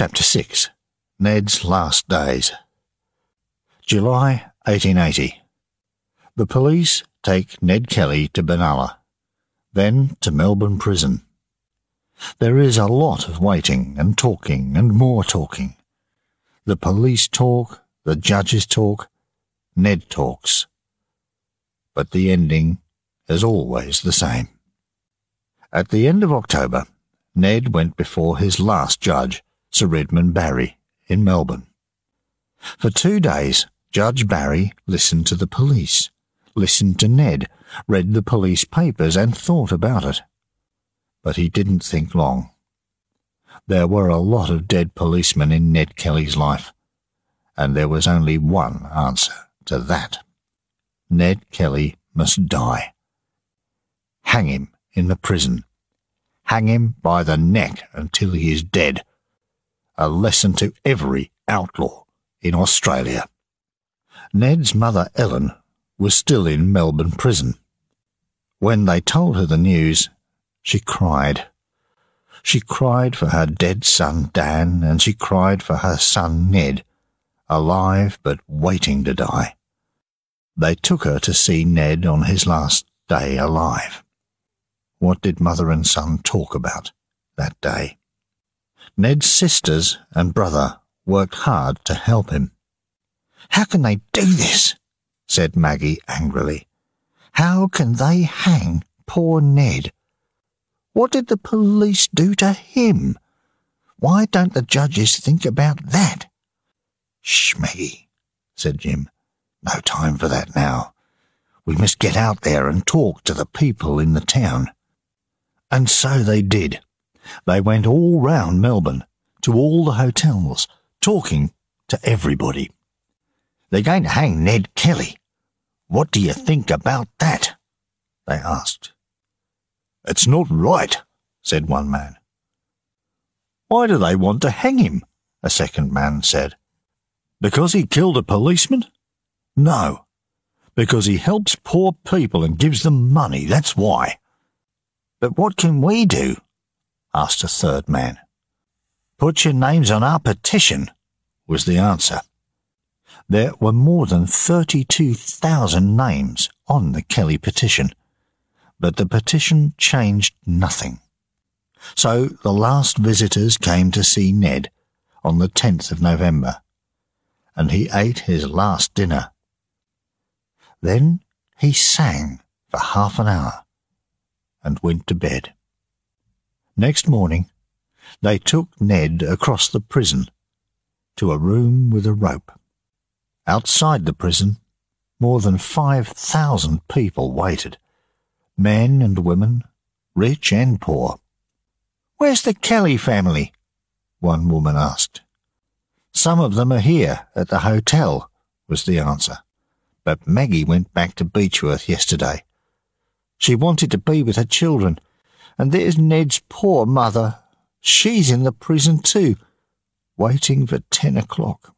Chapter 6 Ned's Last Days. July 1880. The police take Ned Kelly to Benalla, then to Melbourne Prison. There is a lot of waiting and talking and more talking. The police talk, the judges talk, Ned talks. But the ending is always the same. At the end of October, Ned went before his last judge, Sir Redmond Barry, in Melbourne. For two days, Judge Barry listened to the police, listened to Ned, read the police papers, and thought about it. But he didn't think long. There were a lot of dead policemen in Ned Kelly's life, and there was only one answer to that. Ned Kelly must die. Hang him in the prison. Hang him by the neck until he is dead. A lesson to every outlaw in Australia. Ned's mother Ellen was still in Melbourne prison. When they told her the news, she cried. She cried for her dead son Dan, and she cried for her son Ned, alive but waiting to die. They took her to see Ned on his last day alive. What did mother and son talk about that day? Ned's sisters and brother worked hard to help him. How can they do this? said Maggie angrily. How can they hang poor Ned? What did the police do to him? Why don't the judges think about that? Shh, Maggie, said Jim. No time for that now. We must get out there and talk to the people in the town. And so they did. They went all round Melbourne, to all the hotels, talking to everybody. They're going to hang Ned Kelly. What do you think about that? They asked. It's not right, said one man. Why do they want to hang him? A second man said. Because he killed a policeman? No, because he helps poor people and gives them money, that's why. But what can we do? Asked a third man. Put your names on our petition, was the answer. There were more than 32,000 names on the Kelly petition, but the petition changed nothing. So the last visitors came to see Ned on the 10th of November, and he ate his last dinner. Then he sang for half an hour and went to bed. Next morning, they took Ned across the prison to a room with a rope. Outside the prison, more than 5,000 people waited, men and women, rich and poor. Where's the Kelly family? One woman asked. Some of them are here at the hotel, was the answer. But Maggie went back to Beechworth yesterday. She wanted to be with her children, and there's Ned's poor mother. She's in the prison too, waiting for ten o'clock.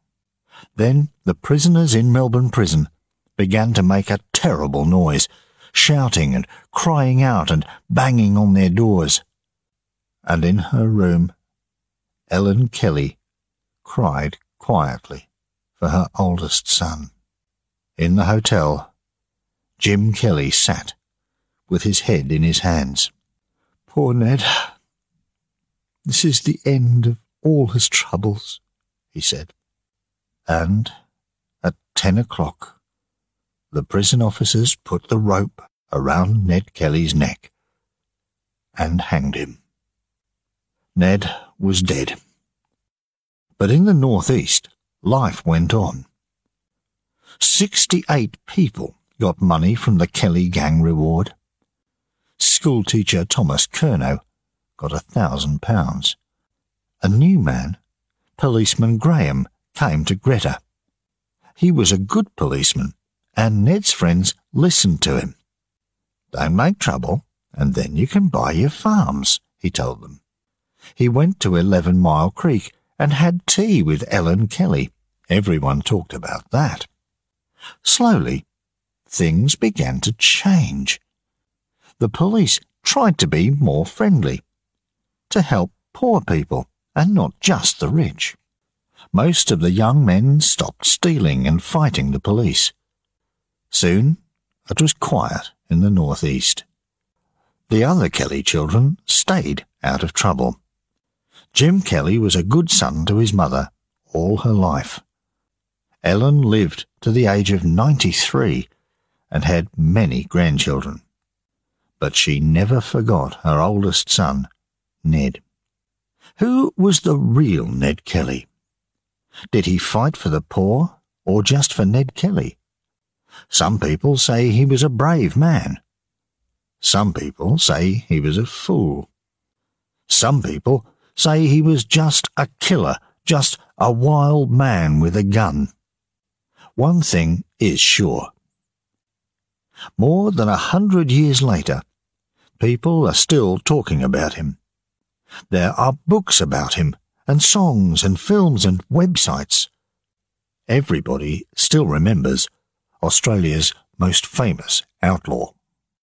Then the prisoners in Melbourne prison began to make a terrible noise, shouting and crying out and banging on their doors. And in her room, Ellen Kelly cried quietly for her oldest son. In the hotel, Jim Kelly sat with his head in his hands. Poor Ned. This is the end of all his troubles, he said. And at ten o'clock, the prison officers put the rope around Ned Kelly's neck and hanged him. Ned was dead. But in the northeast, life went on. Sixty-eight people got money from the Kelly Gang reward. Schoolteacher Thomas Curnow got a thousand pounds. A new man, policeman Graham, came to Greta. He was a good policeman, and Ned's friends listened to him. Don't make trouble, and then you can buy your farms, he told them. He went to Eleven Mile Creek and had tea with Ellen Kelly. Everyone talked about that. Slowly, things began to change. The police tried to be more friendly, to help poor people and not just the rich. Most of the young men stopped stealing and fighting the police. Soon it was quiet in the northeast. The other Kelly children stayed out of trouble. Jim Kelly was a good son to his mother all her life. Ellen lived to the age of 93 and had many grandchildren. But she never forgot her oldest son, Ned. Who was the real Ned Kelly? Did he fight for the poor or just for Ned Kelly? Some people say he was a brave man. Some people say he was a fool. Some people say he was just a killer, just a wild man with a gun. One thing is sure. More than a hundred years later, people are still talking about him. There are books about him, and songs and films and websites. Everybody still remembers Australia's most famous outlaw.